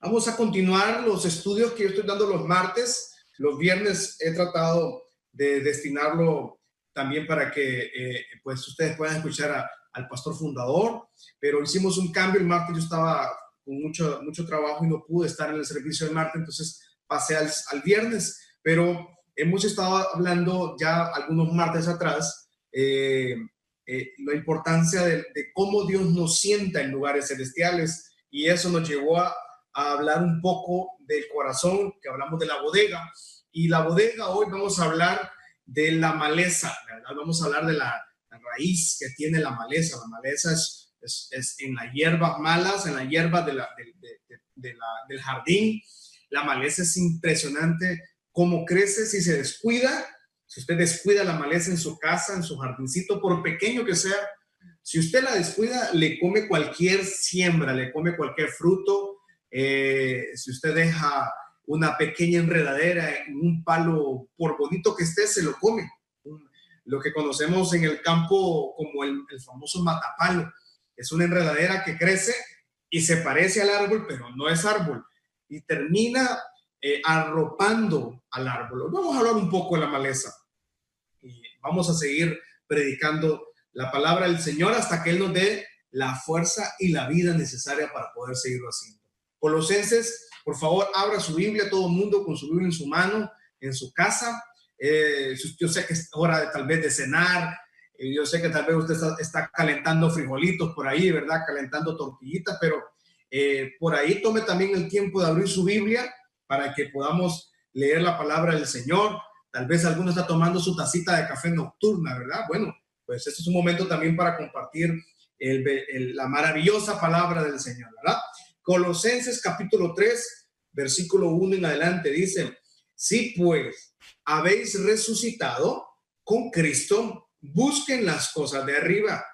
Vamos a continuar los estudios que yo estoy dando los martes. Los viernes he tratado de destinarlo también para que eh, pues ustedes puedan escuchar al pastor fundador, pero hicimos un cambio el martes, yo estaba con mucho, mucho trabajo y no pude estar en el servicio del martes, entonces pasé al, al viernes, pero hemos estado hablando ya algunos martes atrás eh, eh, la importancia de, de, cómo Dios nos sienta en lugares celestiales y eso nos llevó a, a, hablar un poco del corazón, que hablamos de la bodega y la bodega hoy vamos a hablar de la maleza, ¿verdad? vamos a hablar de la, raíz que tiene la maleza, la maleza es, es, en las hierbas malas, en la hierba de la, de, del jardín, la maleza es impresionante cómo crece si se descuida si usted descuida la maleza en su casa, en su jardincito, por pequeño que sea, si usted la descuida, le come cualquier siembra, le come cualquier fruto. Eh, si usted deja una pequeña enredadera en un palo, por bonito que esté, se lo come. Lo que conocemos en el campo como el, el famoso matapalo. Es una enredadera que crece y se parece al árbol, pero no es árbol. Y termina eh, arropando al árbol. Vamos a hablar un poco de la maleza y vamos a seguir predicando la palabra del Señor hasta que Él nos dé la fuerza y la vida necesaria para poder seguirlo haciendo. Colosenses, por favor, abra su Biblia, todo el mundo con su Biblia en su mano, en su casa. Eh, yo sé que es hora de tal vez de cenar, eh, yo sé que tal vez usted está, calentando frijolitos por ahí, ¿verdad? Calentando tortillitas, pero eh, por ahí tome también el tiempo de abrir su Biblia para que podamos leer la palabra del Señor. Tal vez alguno está tomando su tacita de café nocturna, ¿verdad? Bueno, pues este es un momento también para compartir el, el, la maravillosa palabra del Señor, ¿verdad? Colosenses capítulo 3, versículo 1 en adelante dice, si pues habéis resucitado con Cristo, busquen las cosas de arriba,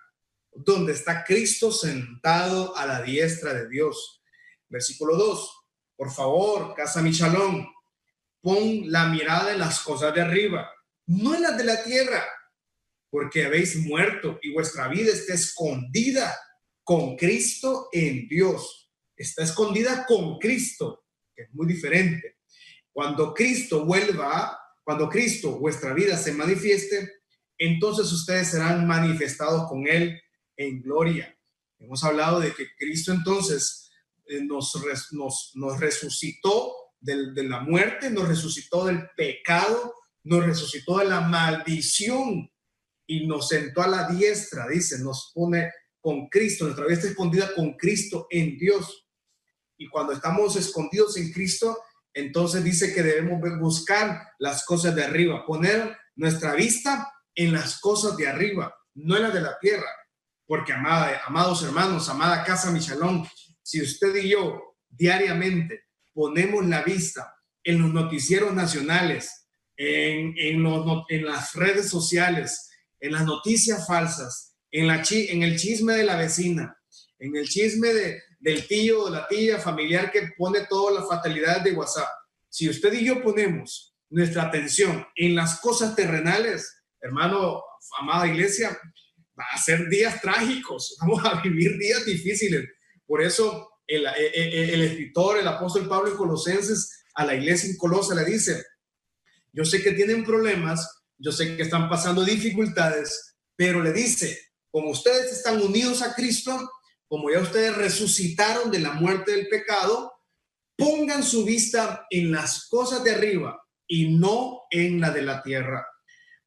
donde está Cristo sentado a la diestra de Dios. Versículo 2 por favor, Casa Michalón, pon la mirada en las cosas de arriba, no en las de la tierra, porque habéis muerto y vuestra vida está escondida con Cristo en Dios. Está escondida con Cristo, que es muy diferente. Cuando Cristo vuelva, cuando Cristo, vuestra vida se manifieste, entonces ustedes serán manifestados con Él en gloria. Hemos hablado de que Cristo entonces eh, nos, resucitó de, la muerte, nos resucitó del pecado, nos resucitó de la maldición y nos sentó a la diestra, dice, nos pone con Cristo, nuestra vida está escondida con Cristo en Dios. Y cuando estamos escondidos en Cristo, entonces dice que debemos buscar las cosas de arriba, poner nuestra vista en las cosas de arriba, no en las de la tierra. Porque, amada, amados hermanos, amada casa Michalón, si usted y yo diariamente ponemos la vista en los noticieros nacionales, en, las redes sociales, en las noticias falsas, en el chisme de la vecina, en el chisme de, del tío o la tía familiar que pone todas las fatalidades de WhatsApp. Si usted y yo ponemos nuestra atención en las cosas terrenales, hermano, amada iglesia, va a ser días trágicos, vamos a vivir días difíciles. Por eso el, el, el, escritor, el apóstol Pablo en Colosenses, a la iglesia en Colosa le dice, yo sé que tienen problemas, yo sé que están pasando dificultades, pero le dice, como ustedes están unidos a Cristo, como ya ustedes resucitaron de la muerte del pecado, pongan su vista en las cosas de arriba y no en la de la tierra.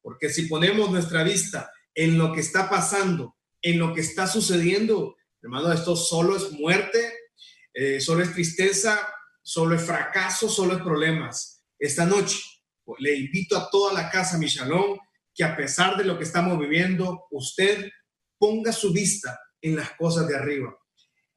Porque si ponemos nuestra vista en lo que está pasando, en lo que está sucediendo, Hermano, esto solo es muerte, eh, solo es tristeza, solo es fracaso, solo es problemas. Esta noche pues, le invito a toda la casa, mi shalom, que a pesar de lo que estamos viviendo, usted ponga su vista en las cosas de arriba.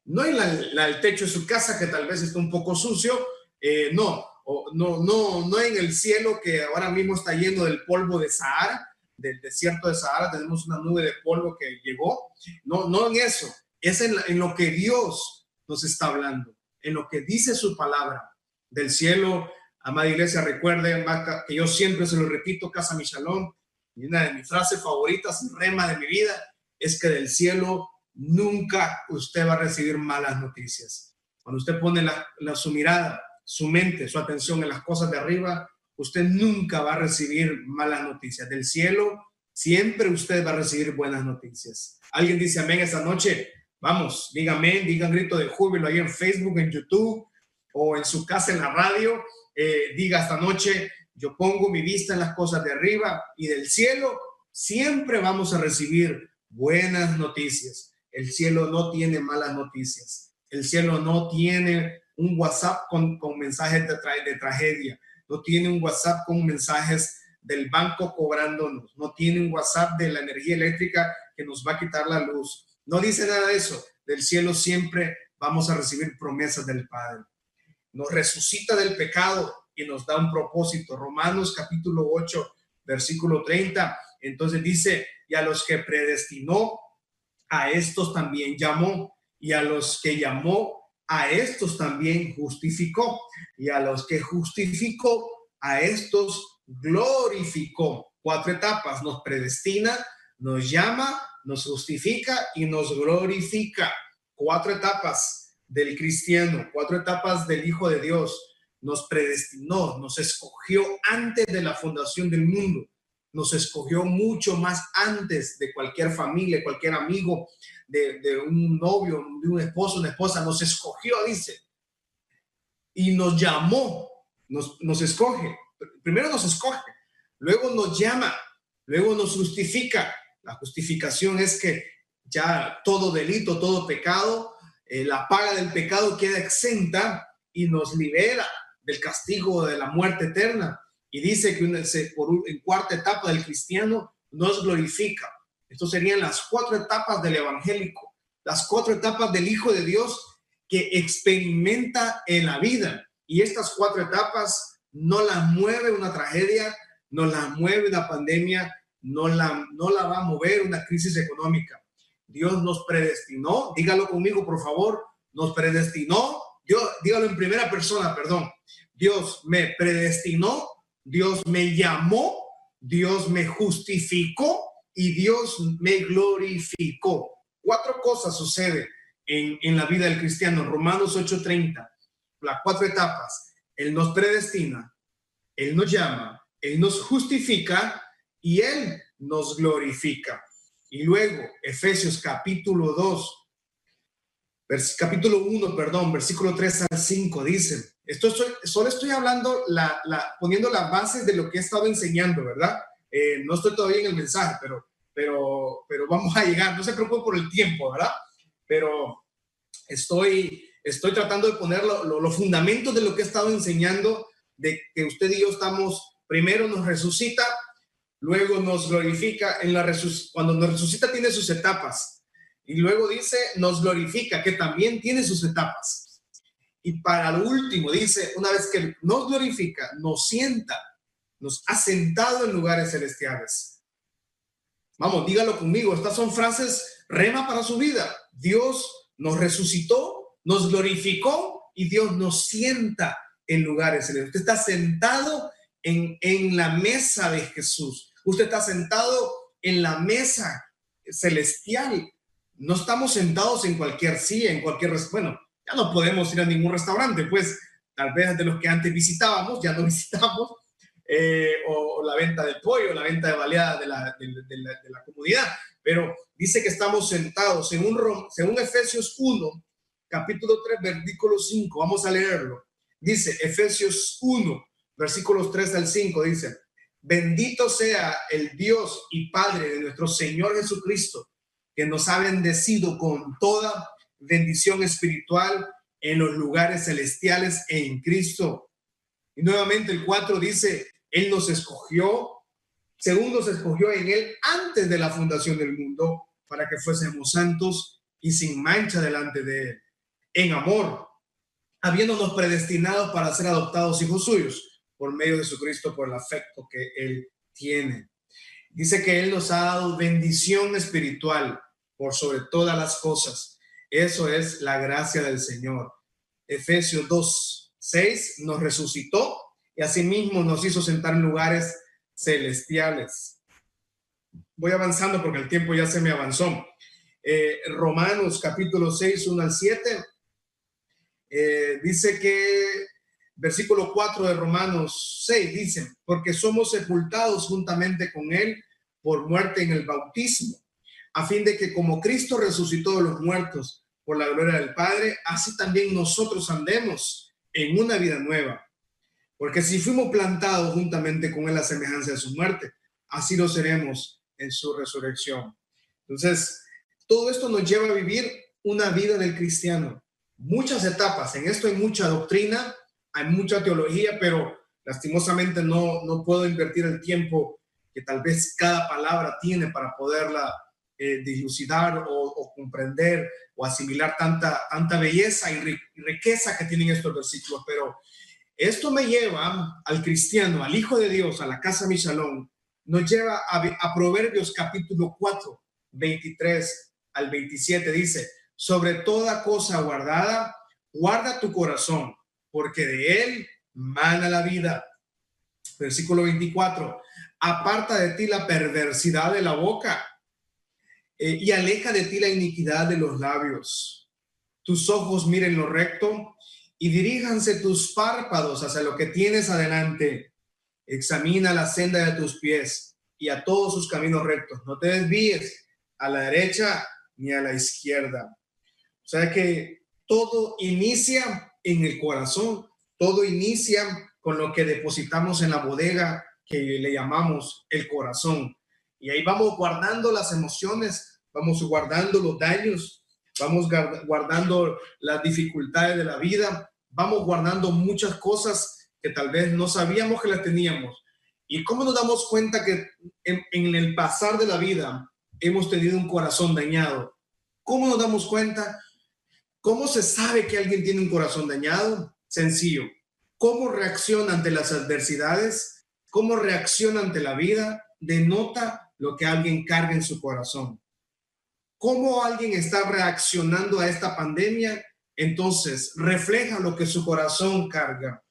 No en la, la, el techo de su casa, que tal vez está un poco sucio, eh, no, o, no, no, no en el cielo que ahora mismo está lleno del polvo de Sahara, del desierto de Sahara, tenemos una nube de polvo que llegó. No, no en eso, es en, en, lo que Dios nos está hablando, en lo que dice su palabra del cielo. Amada iglesia, recuerden que yo siempre se lo repito, Casa mi shalom, y una de mis frases favoritas, rema de mi vida, es que del cielo nunca usted va a recibir malas noticias. cuando usted pone su mirada, su mente, su atención en las cosas de arriba, usted nunca va a recibir malas noticias. Del cielo, siempre usted va a recibir buenas noticias. Alguien dice amén esta noche. Vamos, dígame, digan grito de júbilo ahí en Facebook, en YouTube o en su casa en la radio. Eh, diga esta noche, yo pongo mi vista en las cosas de arriba y del cielo siempre vamos a recibir buenas noticias. El cielo no tiene malas noticias. El cielo no tiene un WhatsApp con, mensajes de, de tragedia, no tiene un WhatsApp con mensajes del banco cobrándonos, no tiene un WhatsApp de la energía eléctrica que nos va a quitar la luz. No dice nada de eso. Del cielo siempre vamos a recibir promesas del Padre. Nos resucita del pecado y nos da un propósito. Romanos capítulo 8, versículo 30. Entonces dice, y a los que predestinó, a estos también llamó y a los que llamó, a estos también justificó, y a los que justificó, a estos glorificó. Cuatro etapas, nos predestina, nos llama, nos justifica y nos glorifica. Cuatro etapas del cristiano, cuatro etapas del Hijo de Dios. Nos predestinó, nos escogió antes de la fundación del mundo, nos escogió mucho más antes de cualquier familia, cualquier amigo, de, un novio, de un esposo, una esposa, nos escogió, dice, y nos llamó, nos, nos escoge. Primero nos escoge, luego nos llama, luego nos justifica. La justificación es que ya todo delito, todo pecado, eh, la paga del pecado queda exenta y nos libera del castigo de la muerte eterna. Y dice que por, en cuarta etapa del cristiano nos glorifica. Estas serían las cuatro etapas del evangélico, las cuatro etapas del Hijo de Dios que experimenta en la vida. Y estas cuatro etapas no las mueve una tragedia, no las mueve una pandemia, no la, no la va a mover una crisis económica. Dios nos predestinó, dígalo conmigo por favor, nos predestinó, Dios, dígalo en primera persona, perdón. Dios me predestinó, Dios me llamó, Dios me justificó y Dios me glorificó. Cuatro cosas suceden en, en la vida del cristiano. Romanos 8:30, las cuatro etapas. Él nos predestina, Él nos llama, Él nos justifica y Él nos glorifica. Y luego, Efesios capítulo 2, capítulo 1, perdón, versículo 3 al 5, dice, esto solo estoy hablando, la, la, poniendo las bases de lo que he estado enseñando, ¿verdad? Eh, no estoy todavía en el mensaje, pero, pero, pero vamos a llegar. No se preocupe por el tiempo, ¿verdad? Pero estoy, estoy tratando de poner los fundamentos de lo que he estado enseñando, de que usted y yo estamos, primero nos resucita, luego nos glorifica. En la cuando nos resucita tiene sus etapas. Y luego dice, nos glorifica, que también tiene sus etapas. Y para lo último, dice, una vez que nos glorifica, nos sienta nos ha sentado en lugares celestiales. Vamos, dígalo conmigo, estas son frases rema para su vida. Dios nos resucitó, nos glorificó y Dios nos sienta en lugares celestiales. Usted está sentado en, en la mesa de Jesús. Usted está sentado en la mesa celestial. No estamos sentados en cualquier silla, en cualquier... Bueno, ya no podemos ir a ningún restaurante, pues tal vez de los que antes visitábamos, ya no visitamos, eh, o, la venta del pollo, la venta de baleadas de la, de, la, comunidad, pero dice que estamos sentados según, según Efesios 1, capítulo 3, versículo 5, vamos a leerlo. Dice Efesios 1, versículos 3 al 5, dice, bendito sea el Dios y Padre de nuestro Señor Jesucristo, que nos ha bendecido con toda bendición espiritual en los lugares celestiales en Cristo. Y nuevamente el 4 dice, él nos escogió, según nos escogió en Él antes de la fundación del mundo, para que fuésemos santos y sin mancha delante de Él, en amor, habiéndonos predestinados para ser adoptados hijos suyos por medio de Jesucristo, por el afecto que Él tiene. Dice que Él nos ha dado bendición espiritual por sobre todas las cosas. Eso es la gracia del Señor. Efesios 2, 6 nos resucitó y asimismo nos hizo sentar en lugares celestiales. Voy avanzando porque el tiempo ya se me avanzó. Eh, Romanos capítulo 6, 1 al 7. eh, dice que, versículo 4 de Romanos 6, dice, porque somos sepultados juntamente con Él por muerte en el bautismo, a fin de que como Cristo resucitó de los muertos por la gloria del Padre, así también nosotros andemos en una vida nueva. Porque si fuimos plantados juntamente con Él a semejanza de su muerte, así lo seremos en su resurrección. Entonces, todo esto nos lleva a vivir una vida del cristiano. Muchas etapas, en esto hay mucha doctrina, hay mucha teología, pero lastimosamente no, no puedo invertir el tiempo que tal vez cada palabra tiene para poderla eh, dilucidar o, comprender o asimilar tanta, tanta belleza y, riqueza que tienen estos versículos. Pero esto me lleva al cristiano, al Hijo de Dios, a la casa Michalón, nos lleva a, a Proverbios capítulo 4, 23 al 27. Dice, sobre toda cosa guardada, guarda tu corazón, porque de él mana la vida. Versículo 24, aparta de ti la perversidad de la boca eh, y aleja de ti la iniquidad de los labios. Tus ojos miren lo recto y diríjanse tus párpados hacia lo que tienes adelante. Examina la senda de tus pies y a todos sus caminos rectos. No te desvíes a la derecha ni a la izquierda. O sea que todo inicia en el corazón, todo inicia con lo que depositamos en la bodega que le llamamos el corazón. Y ahí vamos guardando las emociones, vamos guardando los daños, vamos guardando las dificultades de la vida, vamos guardando muchas cosas que tal vez no sabíamos que las teníamos. ¿Y cómo nos damos cuenta que en, en el pasar de la vida hemos tenido un corazón dañado? ¿Cómo nos damos cuenta? ¿Cómo se sabe que alguien tiene un corazón dañado? Sencillo. ¿Cómo reacciona ante las adversidades? ¿Cómo reacciona ante la vida? Denota lo que alguien carga en su corazón. ¿Cómo alguien está reaccionando a esta pandemia? Entonces, refleja lo que su corazón carga.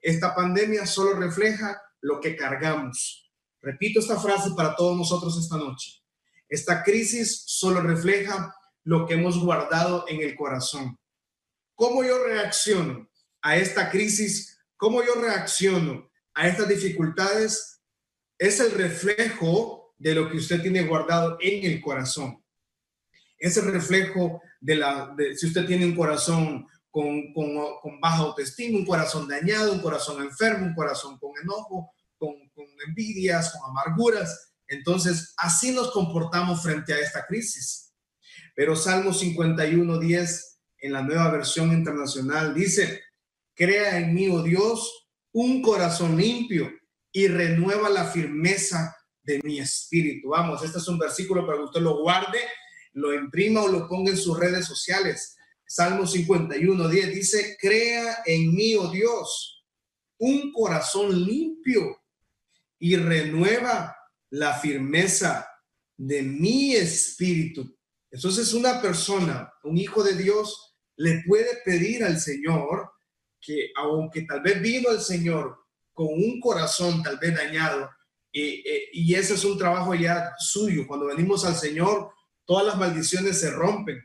Esta pandemia solo refleja lo que cargamos. Repito esta frase para todos nosotros esta noche. Esta crisis solo refleja lo que hemos guardado en el corazón. ¿Cómo yo reacciono a esta crisis? ¿Cómo yo reacciono a estas dificultades? Es el reflejo de lo que usted tiene guardado en el corazón. Es el reflejo de la, de, si usted tiene un corazón con, con, con, baja autoestima, un corazón dañado, un corazón enfermo, un corazón con enojo, con, con envidias, con amarguras. Entonces, así nos comportamos frente a esta crisis. Pero Salmo 51, 10 en la nueva versión internacional dice, crea en mí, oh Dios, un corazón limpio y renueva la firmeza de mi espíritu. Vamos, este es un versículo para que usted lo guarde, lo imprima o lo ponga en sus redes sociales. Salmo 51, 10 dice, crea en mí, oh Dios, un corazón limpio y renueva la firmeza de mi espíritu. Entonces una persona, un hijo de Dios, le puede pedir al Señor que aunque tal vez vino el Señor con un corazón tal vez dañado, y, y ese es un trabajo ya suyo, cuando venimos al Señor, todas las maldiciones se rompen,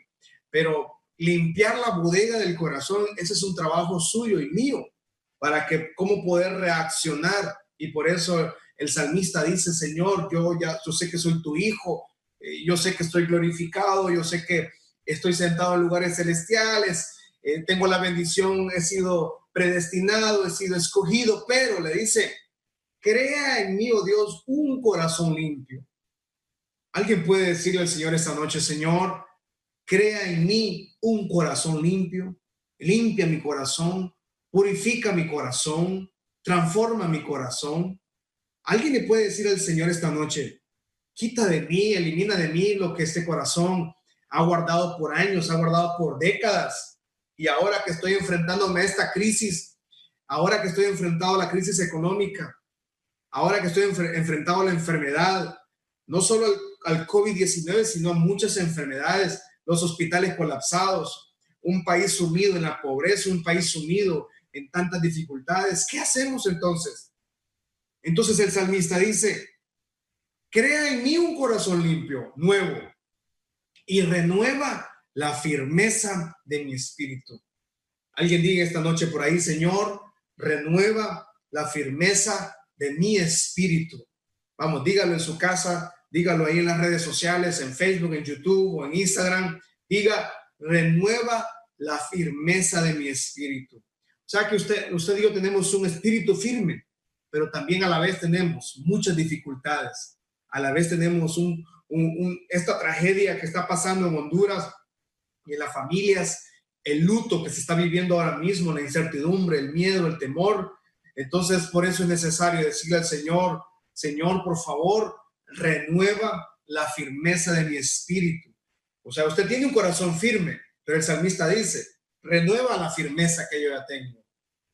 pero limpiar la bodega del corazón, ese es un trabajo suyo y mío, para que cómo poder reaccionar. Y por eso el salmista dice, Señor, yo ya, yo sé que soy tu hijo, eh, yo sé que estoy glorificado, yo sé que estoy sentado en lugares celestiales, eh, tengo la bendición, he sido predestinado, he sido escogido, pero le dice, crea en mí, oh Dios, un corazón limpio. Alguien puede decirle al Señor esta noche, Señor, crea en mí un corazón limpio, limpia mi corazón, purifica mi corazón, transforma mi corazón. Alguien le puede decir al Señor esta noche, quita de mí, elimina de mí lo que este corazón ha guardado por años, ha guardado por décadas. Y ahora que estoy enfrentándome a esta crisis, ahora que estoy enfrentado a la crisis económica, ahora que estoy enfrentado a la enfermedad, no solo al, al COVID-19, sino a muchas enfermedades, los hospitales colapsados, un país sumido en la pobreza, un país sumido en tantas dificultades. ¿Qué hacemos entonces? Entonces el salmista dice, Crea en mí un corazón limpio, nuevo, y renueva la firmeza de mi espíritu. Alguien diga esta noche por ahí, Señor, renueva la firmeza de mi espíritu. Vamos, dígalo en su casa, dígalo ahí en las redes sociales, en Facebook, en YouTube o en Instagram. Diga, renueva la firmeza de mi espíritu. O sea que usted, usted y yo tenemos un espíritu firme, pero también a la vez tenemos muchas dificultades. A la vez tenemos esta tragedia que está pasando en Honduras y en las familias, el luto que se está viviendo ahora mismo, la incertidumbre, el miedo, el temor. Entonces, por eso es necesario decirle al Señor, Señor, por favor, renueva la firmeza de mi espíritu. O sea, usted tiene un corazón firme, pero el salmista dice, renueva la firmeza que yo ya tengo.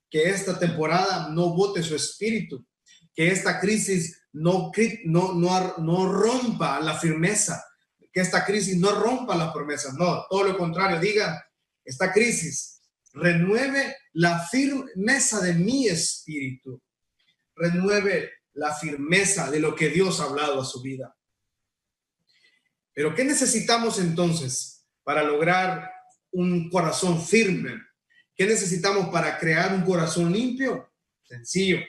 Que esta temporada no bote su espíritu, que esta crisis no, no, no, no rompa la firmeza, que esta crisis no rompa las promesas, no, todo lo contrario, diga, esta crisis renueve la firmeza de mi espíritu, renueve la firmeza de lo que Dios ha hablado a su vida. Pero ¿qué necesitamos entonces para lograr un corazón firme? ¿Qué necesitamos para crear un corazón limpio? Sencillo,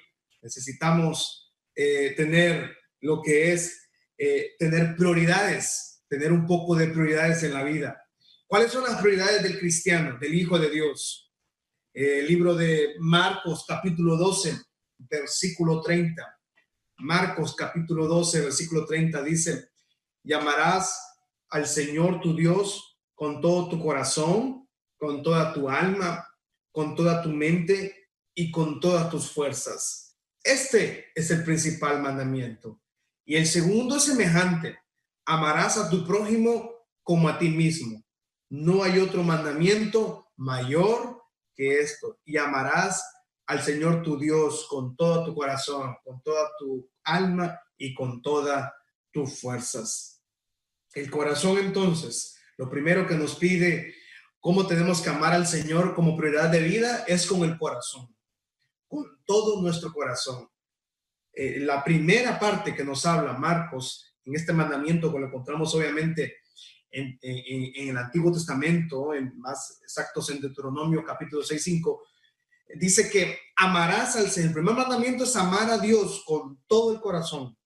necesitamos eh, tener lo que es eh, tener prioridades, tener un poco de prioridades en la vida. ¿Cuáles son las prioridades del cristiano, del Hijo de Dios? Eh, el libro de Marcos capítulo 12, versículo 30. Marcos capítulo 12, versículo 30 dice, llamarás al Señor tu Dios con todo tu corazón, con toda tu alma, con toda tu mente y con todas tus fuerzas. Este es el principal mandamiento. Y el segundo es semejante. Amarás a tu prójimo como a ti mismo. No hay otro mandamiento mayor que esto. Y amarás al Señor tu Dios con todo tu corazón, con toda tu alma y con todas tus fuerzas. El corazón entonces, lo primero que nos pide cómo tenemos que amar al Señor como prioridad de vida es con el corazón, con todo nuestro corazón. Eh, la primera parte que nos habla Marcos en este mandamiento, que lo encontramos obviamente en, el Antiguo Testamento, en más exactos en Deuteronomio capítulo 6, 5, dice que amarás al Señor. El primer mandamiento es amar a Dios con todo el corazón.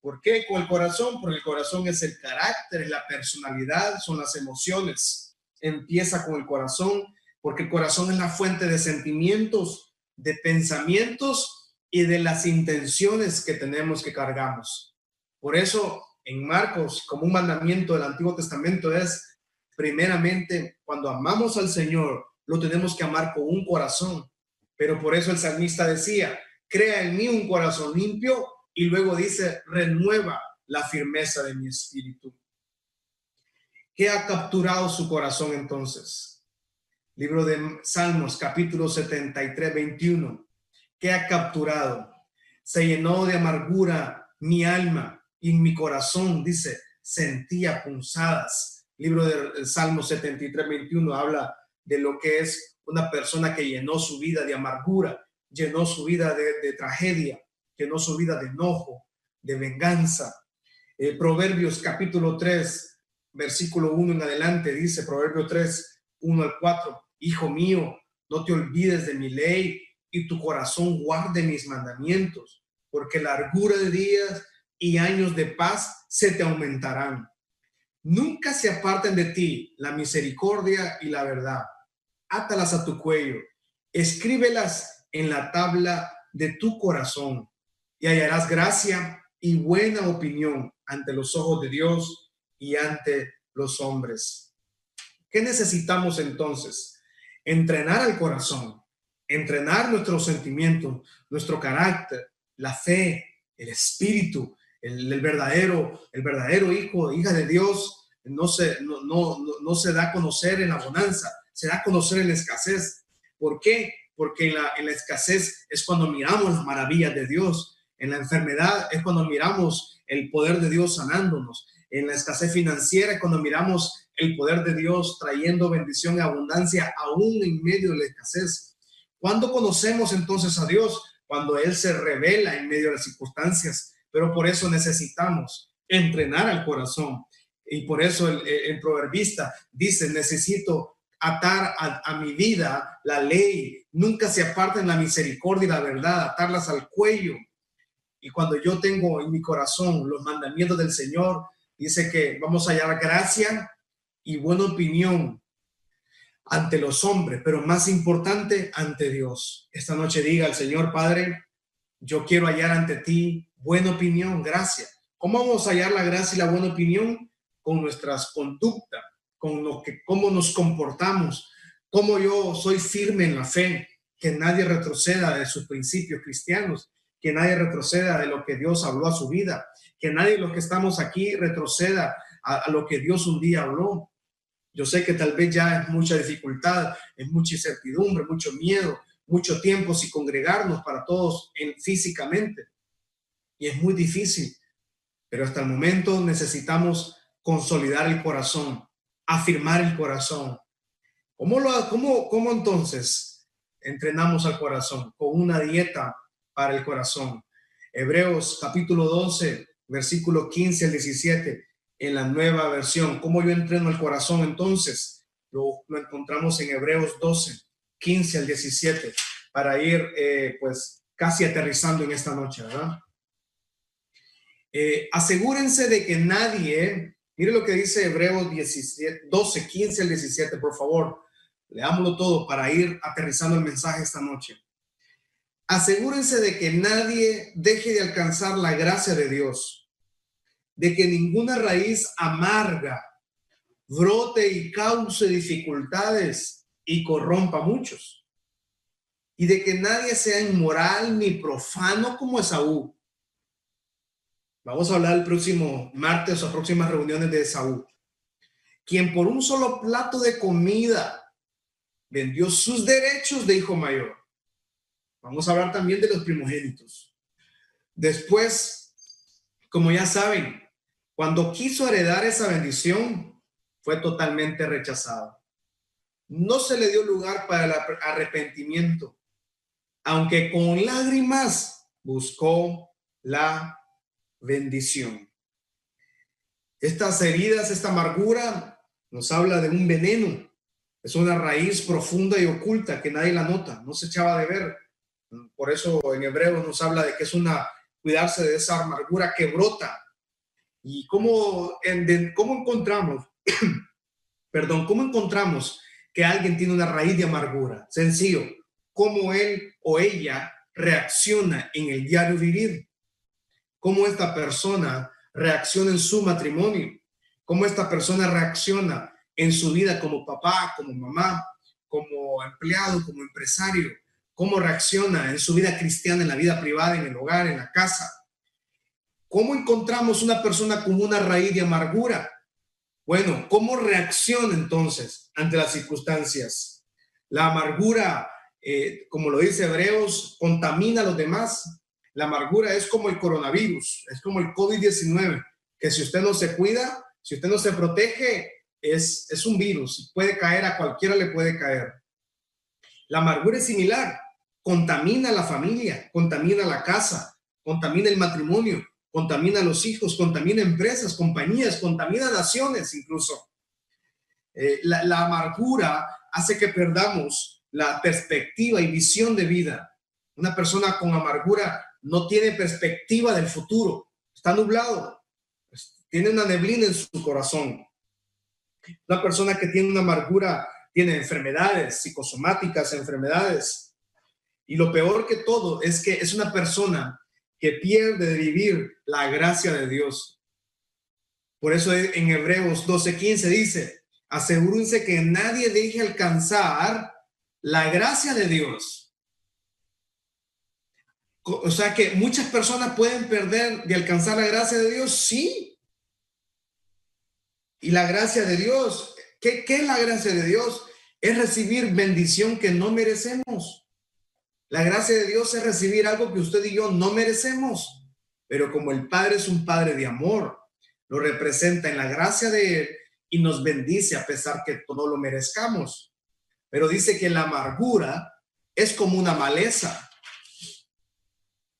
¿Por qué con el corazón? Porque el corazón es el carácter, es la personalidad, son las emociones. Empieza con el corazón, porque el corazón es la fuente de sentimientos, de pensamientos y de las intenciones que tenemos que cargamos. Por eso en Marcos, como un mandamiento del Antiguo Testamento, es primeramente cuando amamos al Señor, lo tenemos que amar con un corazón pero por eso el salmista decía, crea en mí un corazón limpio y luego dice, renueva la firmeza de mi espíritu. ¿Qué ha capturado su corazón entonces? Libro de Salmos, capítulo 73, 21. ¿Qué ha capturado? Se llenó de amargura mi alma y mi corazón, dice, sentía punzadas. Libro de Salmos 73, 21 habla de lo que es una persona que llenó su vida de amargura, llenó su vida de, tragedia, llenó su vida de enojo, de venganza. Eh, Proverbios capítulo 3, versículo 1 en adelante, dice Proverbio 3, 1 al 4, Hijo mío, no te olvides de mi ley y tu corazón guarde mis mandamientos, porque largura de días y años de paz se te aumentarán. Nunca se aparten de ti la misericordia y la verdad átalas a tu cuello, escríbelas en la tabla de tu corazón y hallarás gracia y buena opinión ante los ojos de Dios y ante los hombres. ¿Qué necesitamos entonces? Entrenar al corazón, entrenar nuestros sentimientos, nuestro carácter, la fe, el espíritu, el, verdadero, el verdadero hijo, hija de Dios, no se, no, no, no se da a conocer en la bonanza, se da a conocer en la escasez. ¿Por qué? Porque en la, escasez es cuando miramos las maravillas de Dios. En la enfermedad es cuando miramos el poder de Dios sanándonos. En la escasez financiera es cuando miramos el poder de Dios trayendo bendición y abundancia aún en medio de la escasez. ¿Cuándo conocemos entonces a Dios? Cuando Él se revela en medio de las circunstancias. Pero por eso necesitamos entrenar al corazón. Y por eso el, el proverbista dice, necesito atar a, mi vida la ley, nunca se aparten la misericordia y la verdad, atarlas al cuello. Y cuando yo tengo en mi corazón los mandamientos del Señor, dice que vamos a hallar gracia y buena opinión ante los hombres, pero más importante ante Dios. Esta noche diga al Señor Padre, yo quiero hallar ante ti buena opinión, gracia. ¿Cómo vamos a hallar la gracia y la buena opinión? Con nuestras conductas, con lo que, cómo nos comportamos, cómo yo soy firme en la fe, que nadie retroceda de sus principios cristianos, que nadie retroceda de lo que Dios habló a su vida, que nadie los que estamos aquí retroceda a, a lo que Dios un día habló. Yo sé que tal vez ya es mucha dificultad, es mucha incertidumbre, mucho miedo, mucho tiempo sin congregarnos para todos en, físicamente. Y es muy difícil, pero hasta el momento necesitamos consolidar el corazón, afirmar el corazón. ¿Cómo, lo, cómo, cómo entonces entrenamos al corazón? Con una dieta para el corazón. Hebreos capítulo 12, versículo 15 al 17, en la nueva versión. ¿Cómo yo entreno el corazón entonces? Lo, encontramos en Hebreos 12, 15 al 17, para ir eh, pues casi aterrizando en esta noche, ¿verdad? Eh, asegúrense de que nadie, mire lo que dice Hebreos 17, 12, 15 al 17, por favor, leámoslo todo para ir aterrizando el mensaje esta noche. Asegúrense de que nadie deje de alcanzar la gracia de Dios, de que ninguna raíz amarga brote y cause dificultades y corrompa a muchos. Y de que nadie sea inmoral ni profano como Esaú. Vamos a hablar el próximo martes o próximas reuniones de Esaú. Quien por un solo plato de comida vendió sus derechos de hijo mayor. Vamos a hablar también de los primogénitos. Después, como ya saben, cuando quiso heredar esa bendición, fue totalmente rechazado no se le dio lugar para el arrepentimiento, aunque con lágrimas buscó la bendición. Estas heridas, esta amargura, nos habla de un veneno. Es una raíz profunda y oculta que nadie la nota, no se echaba de ver. Por eso en hebreo nos habla de que es una cuidarse de esa amargura que brota. ¿Y cómo, cómo encontramos, perdón, cómo encontramos que alguien tiene una raíz de amargura. Sencillo, cómo él o ella reacciona en el diario vivir, cómo esta persona reacciona en su matrimonio, cómo esta persona reacciona en su vida como papá, como mamá, como empleado, como empresario, cómo reacciona en su vida cristiana, en la vida privada, en el hogar, en la casa. ¿Cómo encontramos una persona con una raíz de amargura? Bueno, ¿cómo reacciona entonces ante las circunstancias? La amargura, eh, como lo dice Hebreos, contamina a los demás. La amargura es como el coronavirus, es como el COVID-19, que si usted no se cuida, si usted no se protege, es, es un virus, puede caer, a cualquiera le puede caer. La amargura es similar, contamina la familia, contamina la casa, contamina el matrimonio, contamina los hijos, contamina empresas, compañías, contamina naciones incluso. Eh, la amargura hace que perdamos la perspectiva y visión de vida. Una persona con amargura no tiene perspectiva del futuro, está nublado, pues, tiene una neblina en su corazón. Una persona que tiene una amargura tiene enfermedades psicosomáticas, enfermedades. Y lo peor que todo es que es una persona que pierde de vivir la gracia de Dios. Por eso en Hebreos 12:15 dice, asegúrense que nadie deje alcanzar la gracia de Dios. O sea que muchas personas pueden perder de alcanzar la gracia de Dios, sí. Y la gracia de Dios, ¿qué, qué es la gracia de Dios? Es recibir bendición que no merecemos. La gracia de Dios es recibir algo que usted y yo no merecemos, pero como el Padre es un Padre de amor, lo representa en la gracia de Él y nos bendice a pesar que no lo merezcamos. Pero dice que la amargura es como una maleza.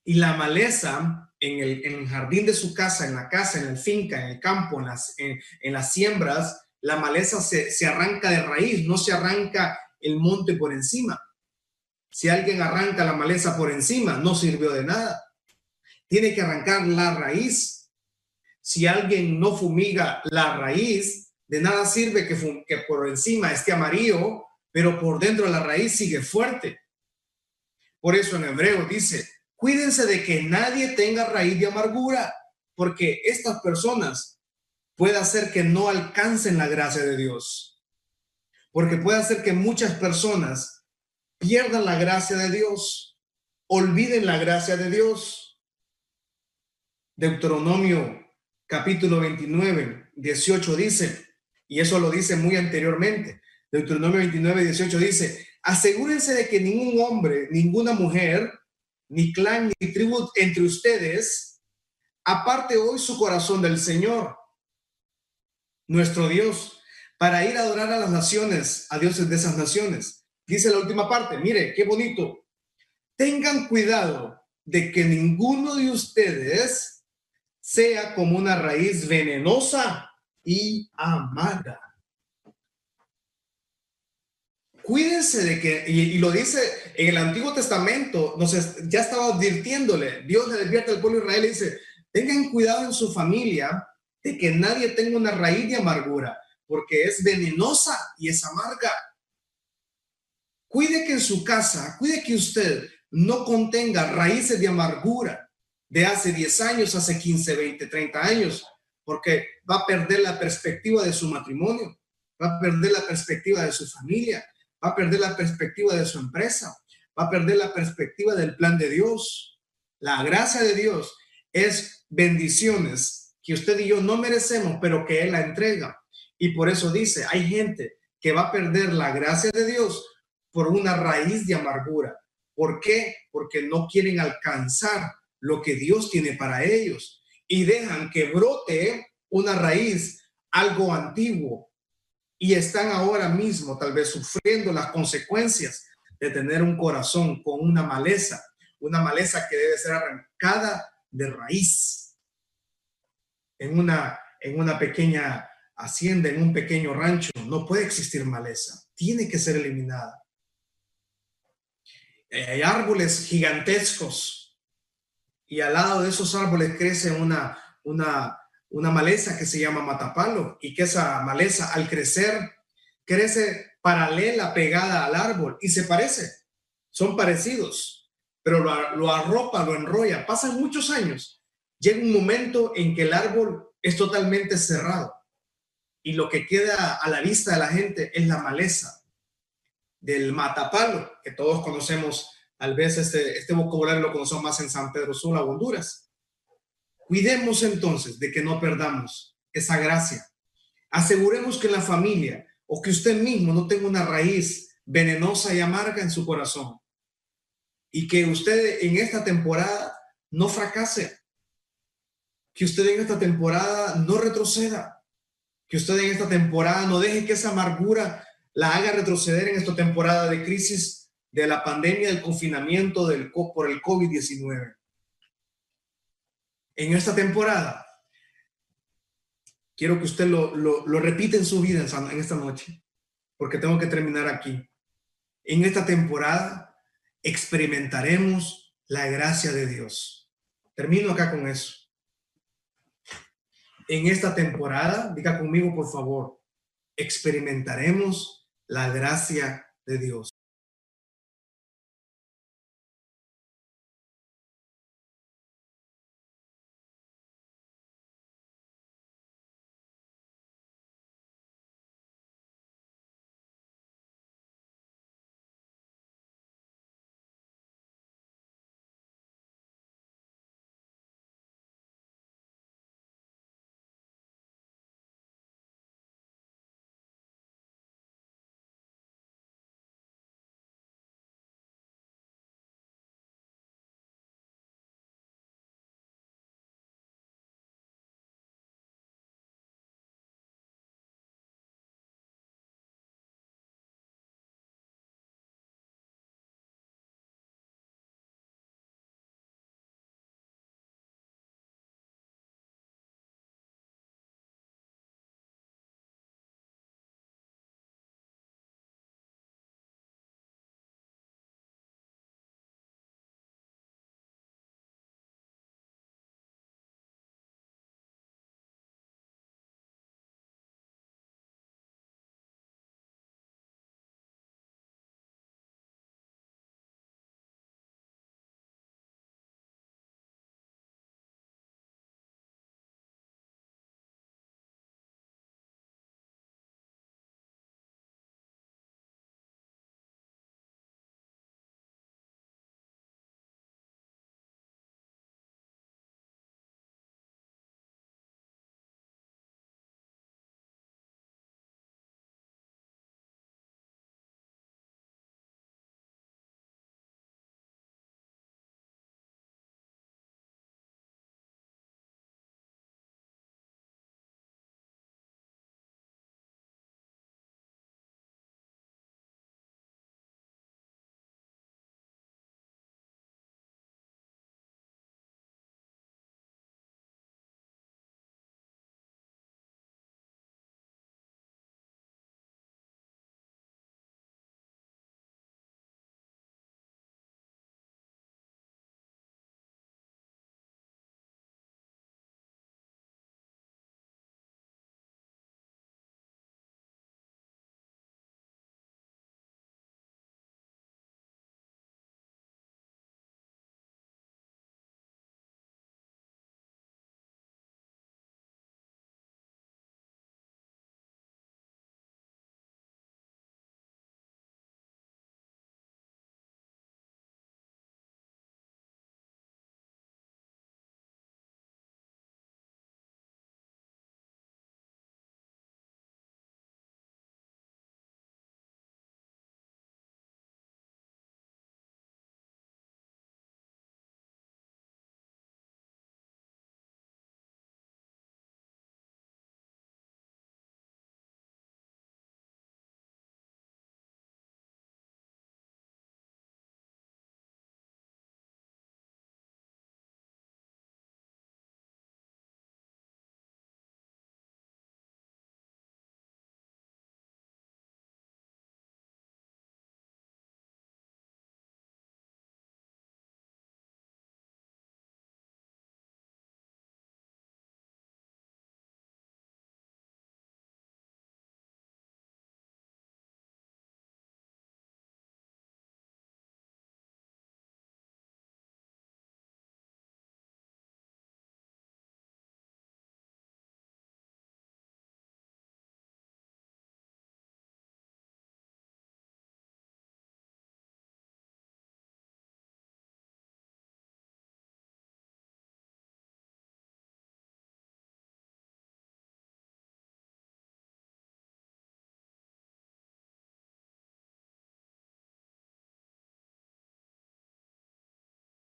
Y la maleza en el, jardín de su casa, en la casa, en el finca, en el campo, en las, en las siembras, la maleza se, se arranca de raíz, no se arranca el monte por encima. Si alguien arranca la maleza por encima, no sirvió de nada. Tiene que arrancar la raíz. Si alguien no fumiga la raíz, de nada sirve que, que por encima esté amarillo, pero por dentro de la raíz sigue fuerte. Por eso en hebreo dice, cuídense de que nadie tenga raíz de amargura, porque estas personas puede hacer que no alcancen la gracia de Dios. Porque puede hacer que muchas personas pierdan la gracia de Dios, olviden la gracia de Dios. Deuteronomio capítulo 29, 18 dice, y eso lo dice muy anteriormente, Deuteronomio 29, 18 dice, asegúrense de que ningún hombre, ninguna mujer, ni clan, ni tribu entre ustedes, aparte hoy su corazón del Señor, nuestro Dios, para ir a adorar a las naciones, a dioses de esas naciones. Dice la última parte, mire, qué bonito. Tengan cuidado de que ninguno de ustedes sea como una raíz venenosa y amarga. Cuídense de que, y, lo dice en el Antiguo Testamento, nos ya estaba advirtiéndole, Dios le advierte al pueblo de Israel y dice, tengan cuidado en su familia de que nadie tenga una raíz de amargura, porque es venenosa y es amarga. Cuide que en su casa, cuide que usted no contenga raíces de amargura de hace 10 años, hace 15, 20, 30 años, porque va a perder la perspectiva de su matrimonio, va a perder la perspectiva de su familia, va a perder la perspectiva de su empresa, va a perder la perspectiva del plan de Dios. La gracia de Dios es bendiciones que usted y yo no merecemos, pero que Él la entrega. Y por eso dice, hay gente que va a perder la gracia de Dios por una raíz de amargura. ¿Por qué? Porque no quieren alcanzar lo que Dios tiene para ellos y dejan que brote una raíz, algo antiguo, y están ahora mismo tal vez sufriendo las consecuencias de tener un corazón con una maleza, una maleza que debe ser arrancada de raíz en una, en una pequeña hacienda, en un pequeño rancho. No puede existir maleza, tiene que ser eliminada. Hay árboles gigantescos y al lado de esos árboles crece una, una, una maleza que se llama matapalo y que esa maleza al crecer crece paralela, pegada al árbol y se parece, son parecidos, pero lo, lo arropa, lo enrolla, pasan muchos años, llega un momento en que el árbol es totalmente cerrado y lo que queda a la vista de la gente es la maleza del matapalo, que todos conocemos, tal vez este, este vocabulario lo conocemos más en San Pedro Sula, Honduras Cuidemos entonces de que no perdamos esa gracia. Aseguremos que la familia o que usted mismo no tenga una raíz venenosa y amarga en su corazón. Y que usted en esta temporada no fracase. Que usted en esta temporada no retroceda. Que usted en esta temporada no deje que esa amargura la haga retroceder en esta temporada de crisis de la pandemia, del confinamiento del, por el COVID-19 en esta temporada, quiero que usted lo, lo, repita en su vida en esta noche, porque tengo que terminar aquí. En esta temporada experimentaremos la gracia de Dios. Termino acá con eso. En esta temporada, diga conmigo por favor, experimentaremos la gracia de Dios.